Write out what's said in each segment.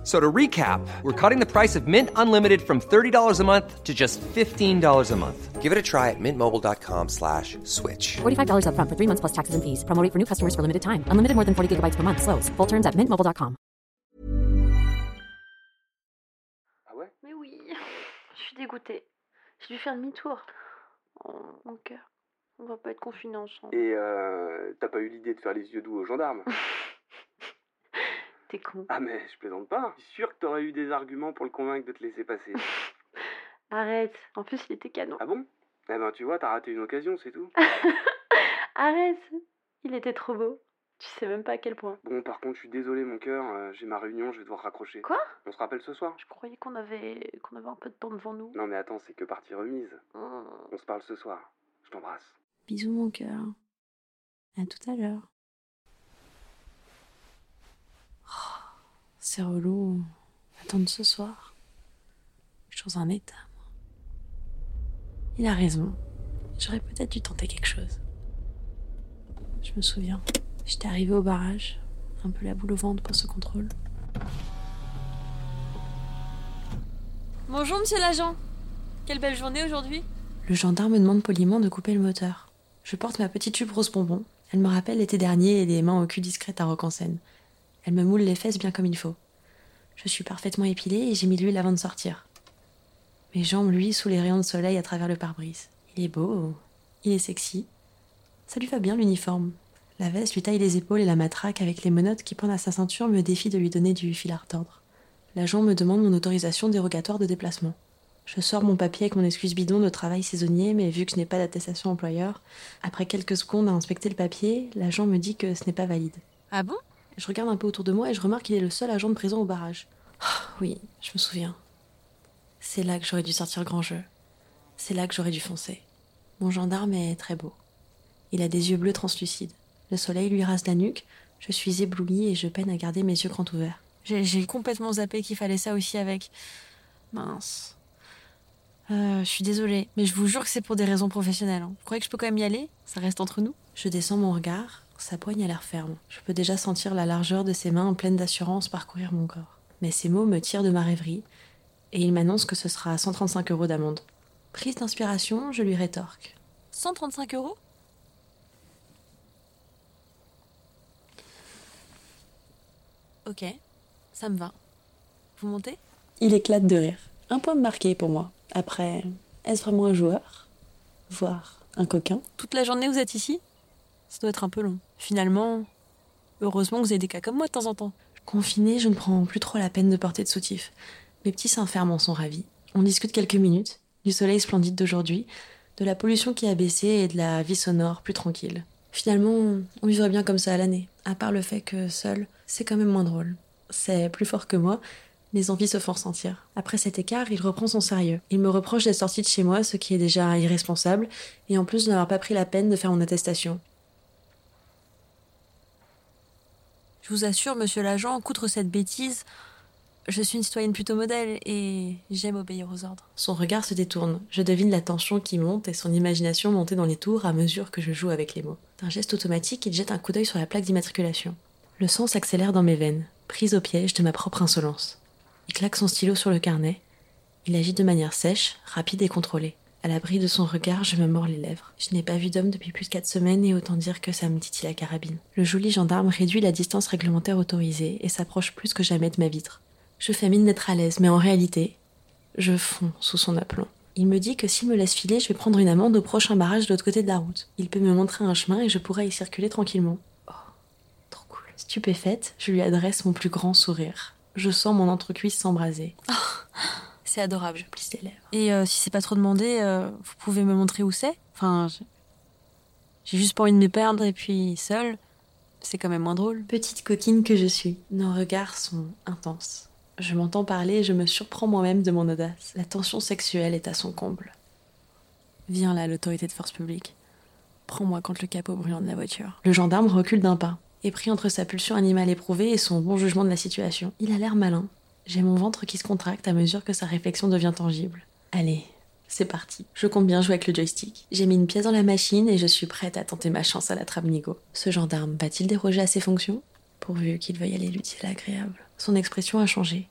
F- So to recap, we're cutting the price of Mint Unlimited from $30 a month to just $15 a month. Give it a try at mintmobile.com slash switch. $45 upfront for three months plus taxes and fees. Promo rate for new customers for limited time. Unlimited more than 40 gigabytes per month. Slows. Full terms at mintmobile.com. Ah ouais Mais oui, je suis dégoûtée. J'ai dû faire demi-tour. Oh, mon cœur. On va pas être confinés ensemble. Et euh, t'as pas eu l'idée de faire les yeux doux aux gendarmes T'es con. Ah mais je plaisante pas. Je suis sûr que t'aurais eu des arguments pour le convaincre de te laisser passer. Arrête. En plus, il était canon. Ah bon? Eh ben tu vois, t'as raté une occasion, c'est tout. Arrête. Il était trop beau. Tu sais même pas à quel point. Bon, par contre, je suis désolé, mon cœur, euh, j'ai ma réunion, je vais devoir raccrocher. Quoi? On se rappelle ce soir? Je croyais qu'on avait qu'on avait un peu de temps devant nous. Non mais attends, c'est que partie remise. Oh. On se parle ce soir. Je t'embrasse. Bisous mon cœur. À tout à l'heure. C'est relou. Attendre ce soir. Je suis dans un état, moi. Il a raison. J'aurais peut-être dû tenter quelque chose. Je me souviens. J'étais arrivée au barrage, un peu la boule au ventre pour ce contrôle. Bonjour, monsieur l'agent. Quelle belle journée aujourd'hui. Le gendarme me demande poliment de couper le moteur. Je porte ma petite jupe rose bonbon. Elle me rappelle l'été dernier et les mains au cul discrètes à rock en scène. Elle me moule les fesses bien comme il faut. Je suis parfaitement épilée et j'ai mis l'huile avant de sortir. Mes jambes luisent sous les rayons de soleil à travers le pare-brise. Il est beau, il est sexy. Ça lui va bien l'uniforme. La veste lui taille les épaules et la matraque avec les menottes qui pendent à sa ceinture me défie de lui donner du fil à retordre. L'agent me demande mon autorisation dérogatoire de déplacement. Je sors mon papier avec mon excuse bidon de travail saisonnier, mais vu que je n'ai pas d'attestation employeur, après quelques secondes à inspecter le papier, l'agent me dit que ce n'est pas valide. Ah bon? Je regarde un peu autour de moi et je remarque qu'il est le seul agent de présent au barrage. Ah, oui, je me souviens. C'est là que j'aurais dû sortir grand jeu. C'est là que j'aurais dû foncer. Mon gendarme est très beau. Il a des yeux bleus translucides. Le soleil lui rase la nuque. Je suis éblouie et je peine à garder mes yeux grands ouverts. J'ai j'ai complètement zappé qu'il fallait ça aussi avec. Mince. Euh, je suis désolée, mais je vous jure que c'est pour des raisons professionnelles. hein. Vous croyez que je peux quand même y aller? Ça reste entre nous? Je descends mon regard. Sa poigne a l'air ferme. Je peux déjà sentir la largeur de ses mains pleines d'assurance parcourir mon corps. Mais ces mots me tirent de ma rêverie et il m'annonce que ce sera 135 euros d'amende. Prise d'inspiration, je lui rétorque. 135 euros? Ok, ça me va. Vous montez? Il éclate de rire. Un point marqué pour moi. Après, est-ce vraiment un joueur? Voire un coquin? Toute la journée vous êtes ici? Ça doit être un peu long. Finalement, heureusement que vous avez des cas comme moi de temps en temps. Confiné, je ne prends plus trop la peine de porter de soutif. Mes petits seins fermes en sont ravis. On discute quelques minutes, du soleil splendide d'aujourd'hui, de la pollution qui a baissé et de la vie sonore plus tranquille. Finalement, on vivrait bien comme ça à l'année, à part le fait que seul, c'est quand même moins drôle. C'est plus fort que moi, mes envies se font ressentir. Après cet écart, il reprend son sérieux. Il me reproche d'être sorti de chez moi, ce qui est déjà irresponsable, et en plus de n'avoir pas pris la peine de faire mon attestation. Je vous assure, monsieur l'agent, qu'outre cette bêtise, je suis une citoyenne plutôt modèle et j'aime obéir aux ordres. Son regard se détourne. Je devine la tension qui monte et son imagination monter dans les tours à mesure que je joue avec les mots. D'un geste automatique, il jette un coup d'œil sur la plaque d'immatriculation. Le sang s'accélère dans mes veines, prise au piège de ma propre insolence. Il claque son stylo sur le carnet. Il agit de manière sèche, rapide et contrôlée. À l'abri de son regard, je me mords les lèvres. Je n'ai pas vu d'homme depuis plus de quatre semaines et autant dire que ça me titille la carabine. Le joli gendarme réduit la distance réglementaire autorisée et s'approche plus que jamais de ma vitre. Je fais mine d'être à l'aise, mais en réalité, je fonds sous son aplomb. Il me dit que s'il me laisse filer, je vais prendre une amende au prochain barrage de l'autre côté de la route. Il peut me montrer un chemin et je pourrai y circuler tranquillement. Oh, trop cool. Stupéfaite, je lui adresse mon plus grand sourire. Je sens mon entrecuisse s'embraser. C'est adorable. Je plisse les lèvres. Et euh, si c'est pas trop demandé, euh, vous pouvez me montrer où c'est Enfin, j'ai juste pas envie de me perdre et puis seule, c'est quand même moins drôle. Petite coquine que je suis, nos regards sont intenses. Je m'entends parler et je me surprends moi-même de mon audace. La tension sexuelle est à son comble. Viens là, l'autorité de force publique. Prends-moi contre le capot brûlant de la voiture. Le gendarme recule d'un pas. et pris entre sa pulsion animale éprouvée et son bon jugement de la situation. Il a l'air malin. J'ai mon ventre qui se contracte à mesure que sa réflexion devient tangible. Allez, c'est parti. Je compte bien jouer avec le joystick. J'ai mis une pièce dans la machine et je suis prête à tenter ma chance à la trappe Nigo. Ce gendarme va-t-il déroger à ses fonctions? Pourvu qu'il veuille aller l'utile agréable. Son expression a changé.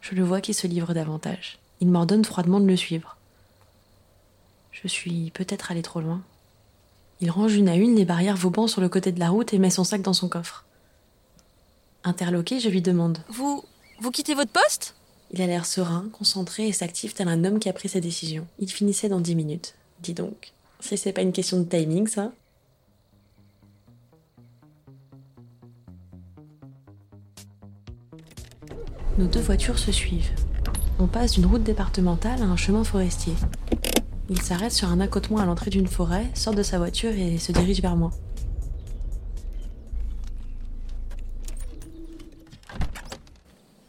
Je le vois qui se livre davantage. Il m'ordonne froidement de le suivre. Je suis peut-être allé trop loin. Il range une à une les barrières vauban sur le côté de la route et met son sac dans son coffre. Interloqué, je lui demande Vous. Vous quittez votre poste? Il a l'air serein, concentré et s'active tel un homme qui a pris sa décision. Il finissait dans dix minutes. Dis donc. Si c'est pas une question de timing, ça? Nos deux voitures se suivent. On passe d'une route départementale à un chemin forestier. Il s'arrête sur un accotement à l'entrée d'une forêt, sort de sa voiture et se dirige vers moi.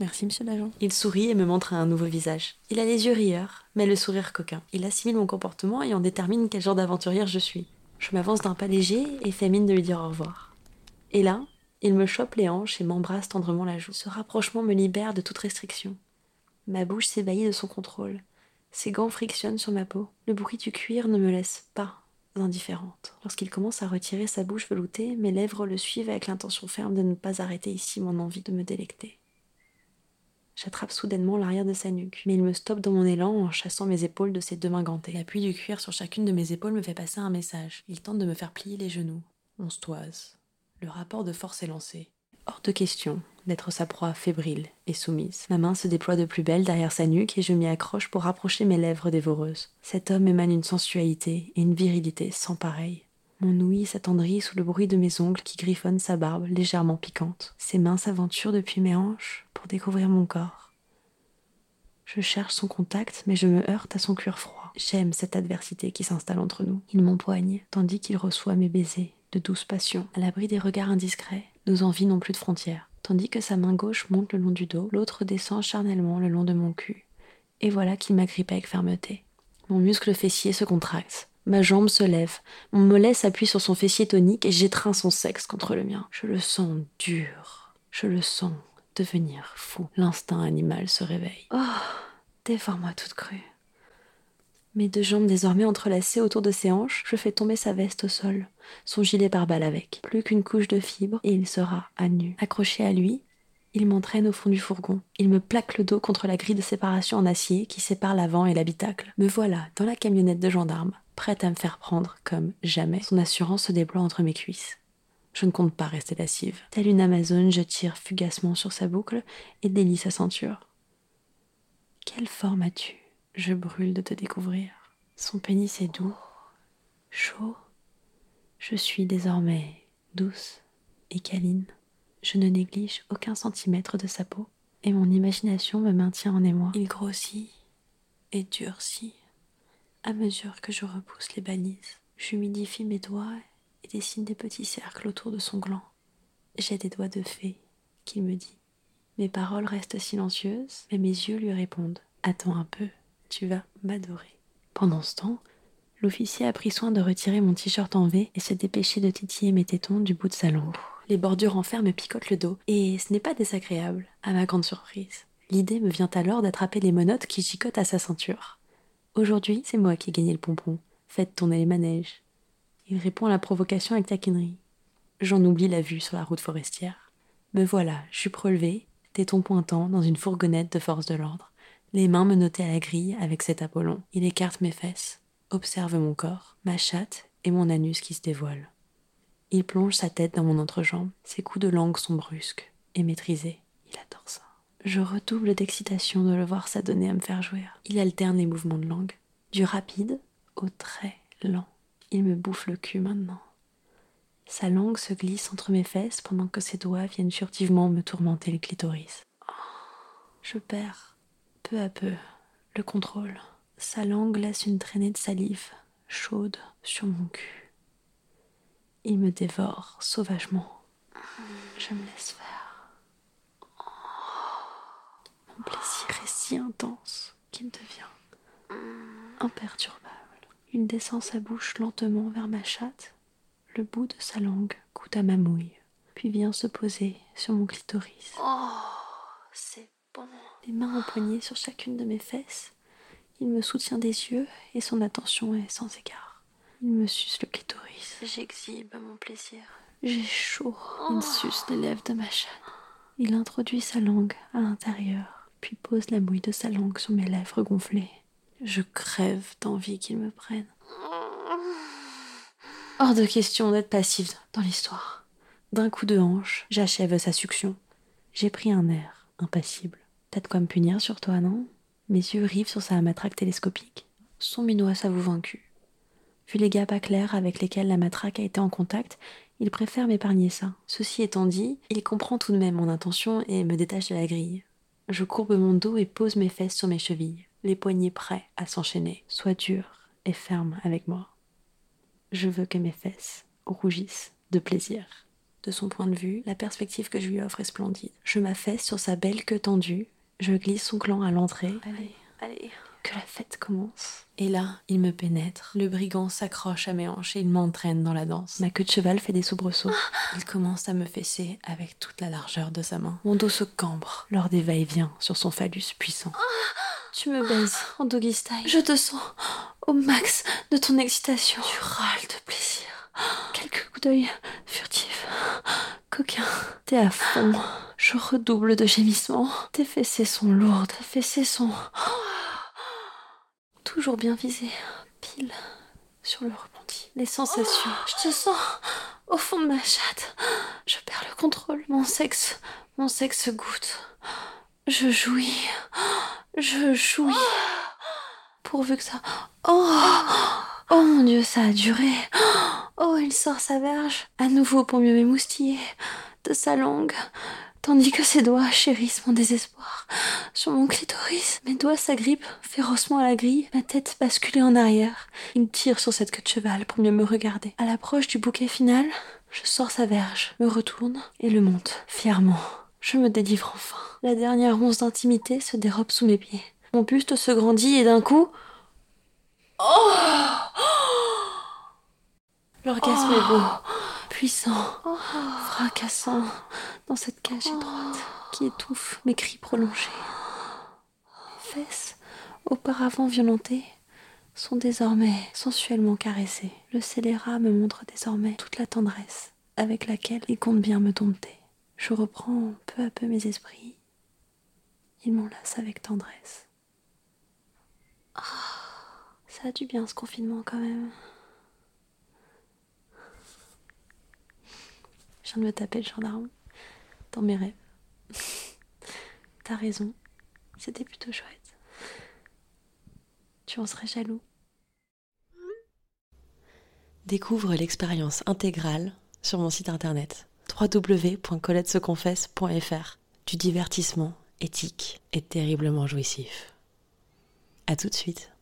Merci, monsieur l'agent. Il sourit et me montre un nouveau visage. Il a les yeux rieurs, mais le sourire coquin. Il assimile mon comportement et en détermine quel genre d'aventurière je suis. Je m'avance d'un pas léger et fais mine de lui dire au revoir. Et là, il me chope les hanches et m'embrasse tendrement la joue. Ce rapprochement me libère de toute restriction. Ma bouche s'ébahit de son contrôle. Ses gants frictionnent sur ma peau. Le bruit du cuir ne me laisse pas indifférente. Lorsqu'il commence à retirer sa bouche veloutée, mes lèvres le suivent avec l'intention ferme de ne pas arrêter ici mon envie de me délecter. J'attrape soudainement l'arrière de sa nuque, mais il me stoppe dans mon élan en chassant mes épaules de ses deux mains gantées. L'appui du cuir sur chacune de mes épaules me fait passer un message. Il tente de me faire plier les genoux. On se toise. Le rapport de force est lancé. Hors de question d'être sa proie fébrile et soumise. Ma main se déploie de plus belle derrière sa nuque et je m'y accroche pour rapprocher mes lèvres dévoreuses. Cet homme émane une sensualité et une virilité sans pareil. Mon ouïe s'attendrit sous le bruit de mes ongles qui griffonnent sa barbe légèrement piquante. Ses mains s'aventurent depuis mes hanches pour découvrir mon corps. Je cherche son contact, mais je me heurte à son cuir froid. J'aime cette adversité qui s'installe entre nous. Il m'empoigne, tandis qu'il reçoit mes baisers, de douce passion. À l'abri des regards indiscrets, nos envies n'ont plus de frontières. Tandis que sa main gauche monte le long du dos, l'autre descend charnellement le long de mon cul. Et voilà qu'il m'agrippe avec fermeté. Mon muscle fessier se contracte. Ma jambe se lève, mon mollet s'appuie sur son fessier tonique et j'étreins son sexe contre le mien. Je le sens dur, je le sens devenir fou. L'instinct animal se réveille. Oh, dévore-moi toute crue. Mes deux jambes désormais entrelacées autour de ses hanches, je fais tomber sa veste au sol, son gilet pare-balles avec. Plus qu'une couche de fibres et il sera à nu. Accroché à lui, il m'entraîne au fond du fourgon. Il me plaque le dos contre la grille de séparation en acier qui sépare l'avant et l'habitacle. Me voilà dans la camionnette de gendarme, prête à me faire prendre comme jamais. Son assurance se déploie entre mes cuisses. Je ne compte pas rester lascive. Telle une Amazone, je tire fugacement sur sa boucle et délie sa ceinture. Quelle forme as-tu? Je brûle de te découvrir. Son pénis est doux, chaud. Je suis désormais douce et câline. Je ne néglige aucun centimètre de sa peau et mon imagination me maintient en émoi. Il grossit et durcit à mesure que je repousse les balises. J'humidifie mes doigts dessine des petits cercles autour de son gland. J'ai des doigts de fée, qu'il me dit. Mes paroles restent silencieuses, mais mes yeux lui répondent. Attends un peu, tu vas m'adorer. Pendant ce temps, l'officier a pris soin de retirer mon t-shirt en V et s'est dépêché de titiller mes tétons du bout de sa langue. Les bordures en fer me picotent le dos, et ce n'est pas désagréable, à ma grande surprise. L'idée me vient alors d'attraper les menottes qui gicotent à sa ceinture. Aujourd'hui, c'est moi qui ai gagné le pompon. Faites tourner les manèges. Il répond à la provocation avec taquinerie. J'en oublie la vue sur la route forestière. Me voilà, jupe relevée, téton pointant, dans une fourgonnette de force de l'ordre. Les mains menottées à la grille avec cet Apollon. Il écarte mes fesses, observe mon corps, ma chatte et mon anus qui se dévoile. Il plonge sa tête dans mon entrejambe. Ses coups de langue sont brusques et maîtrisés. Il adore ça. Je redouble d'excitation de le voir s'adonner à me faire jouir. Il alterne les mouvements de langue, du rapide au très lent. Il me bouffe le cul maintenant. Sa langue se glisse entre mes fesses pendant que ses doigts viennent furtivement me tourmenter le clitoris. Je perds, peu à peu, le contrôle. Sa langue laisse une traînée de salive, chaude, sur mon cul. Il me dévore sauvagement. Je me laisse faire. Mon plaisir est si intense qu'il devient imperturbable. Il descend sa bouche lentement vers ma chatte. Le bout de sa langue goûte à ma mouille. puis vient se poser sur mon clitoris. Oh, c'est bon. Les mains empoignées sur chacune de mes fesses, il me soutient des yeux et son attention est sans égard. Il me suce le clitoris. J'exhibe mon plaisir. J'ai chaud. Il suce les lèvres de ma chatte. Il introduit sa langue à l'intérieur, puis pose la mouille de sa langue sur mes lèvres gonflées. Je crève d'envie qu'il me prenne. Hors de question d'être passive dans l'histoire. D'un coup de hanche, j'achève sa succion. J'ai pris un air, impassible. T'as de quoi me punir sur toi, non? Mes yeux rivent sur sa matraque télescopique. Son minois s'avoue vaincu. Vu les gars pas clairs avec lesquels la matraque a été en contact, il préfère m'épargner ça. Ceci étant dit, il comprend tout de même mon intention et me détache de la grille. Je courbe mon dos et pose mes fesses sur mes chevilles, les poignets prêts à s'enchaîner. Sois dur et ferme avec moi. Je veux que mes fesses rougissent de plaisir. De son point de vue, la perspective que je lui offre est splendide. Je m'affaisse sur sa belle queue tendue, je glisse son clan à l'entrée. Allez, allez. Que la fête commence. Et là, il me pénètre. Le brigand s'accroche à mes hanches et il m'entraîne dans la danse. Ma queue de cheval fait des soubresauts. Il commence à me fesser avec toute la largeur de sa main. Mon dos se cambre lors des va-et-vient sur son phallus puissant. Tu me baises en doggy style. Je te sens au max de ton excitation. Tu râles de plaisir. Quelques coups d'œil furtifs. Coquin. T'es à fond. Je redouble de gémissements. Tes fessées sont lourdes. Tes fessées sont toujours bien visé, pile sur le rebondi. Les sensations, je te sens au fond de ma chatte. Je perds le contrôle. Mon sexe, mon sexe goûte. Je jouis, je jouis. Pourvu que ça. Oh, oh mon Dieu, ça a duré. Oh, il sort sa verge à nouveau pour mieux m'émoustiller de sa langue tandis que ses doigts chérissent mon désespoir. Sur mon clitoris, mes doigts s'agrippent férocement à la grille, ma tête basculée en arrière. Il tire sur cette queue de cheval pour mieux me regarder. À l'approche du bouquet final, je sors sa verge, me retourne et le monte, fièrement. Je me délivre enfin. La dernière once d'intimité se dérobe sous mes pieds. Mon buste se grandit et d'un coup... Oh L'orgasme est beau, puissant, fracassant dans cette cage étroite qui étouffe mes cris prolongés. Mes fesses, auparavant violentées, sont désormais sensuellement caressées. Le scélérat me montre désormais toute la tendresse avec laquelle il compte bien me dompter. Je reprends peu à peu mes esprits. Il m'enlace avec tendresse. Ah, ça a du bien ce confinement quand même. Je viens de me taper le gendarme dans mes rêves. T'as raison, c'était plutôt chouette. Tu en serais jaloux. Découvre l'expérience intégrale sur mon site internet www.coletteseconfesse.fr du divertissement éthique et terriblement jouissif. À tout de suite.